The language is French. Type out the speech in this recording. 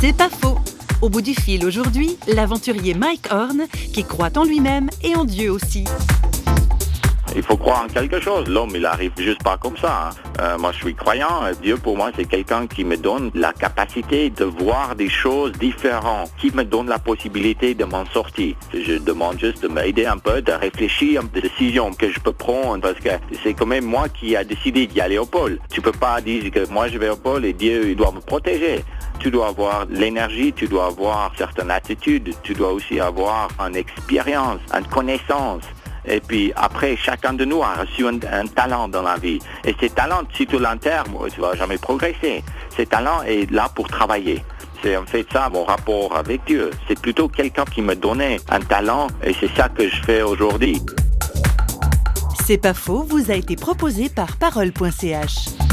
C'est pas faux. Au bout du fil aujourd'hui, l'aventurier Mike Horn qui croit en lui-même et en Dieu aussi. Il faut croire en quelque chose. L'homme, il arrive juste pas comme ça. hein. Euh, moi, je suis croyant. Dieu, pour moi, c'est quelqu'un qui me donne la capacité de voir des choses différentes, qui me donne la possibilité de m'en sortir. Je demande juste de m'aider un peu, de réfléchir des décisions que je peux prendre, parce que c'est quand même moi qui a décidé d'y aller au pôle. Tu peux pas dire que moi, je vais au pôle et Dieu, il doit me protéger. Tu dois avoir l'énergie, tu dois avoir certaines attitudes, tu dois aussi avoir une expérience, une connaissance. Et puis après, chacun de nous a reçu un, talent dans la vie. Et ces talents, si tu l'enterres, tu vas jamais progresser. Ces talents est là pour travailler. C'est en fait ça mon rapport avec Dieu. C'est plutôt quelqu'un qui me donnait un talent et c'est ça que je fais aujourd'hui. C'est pas faux vous a été proposé par parole.ch.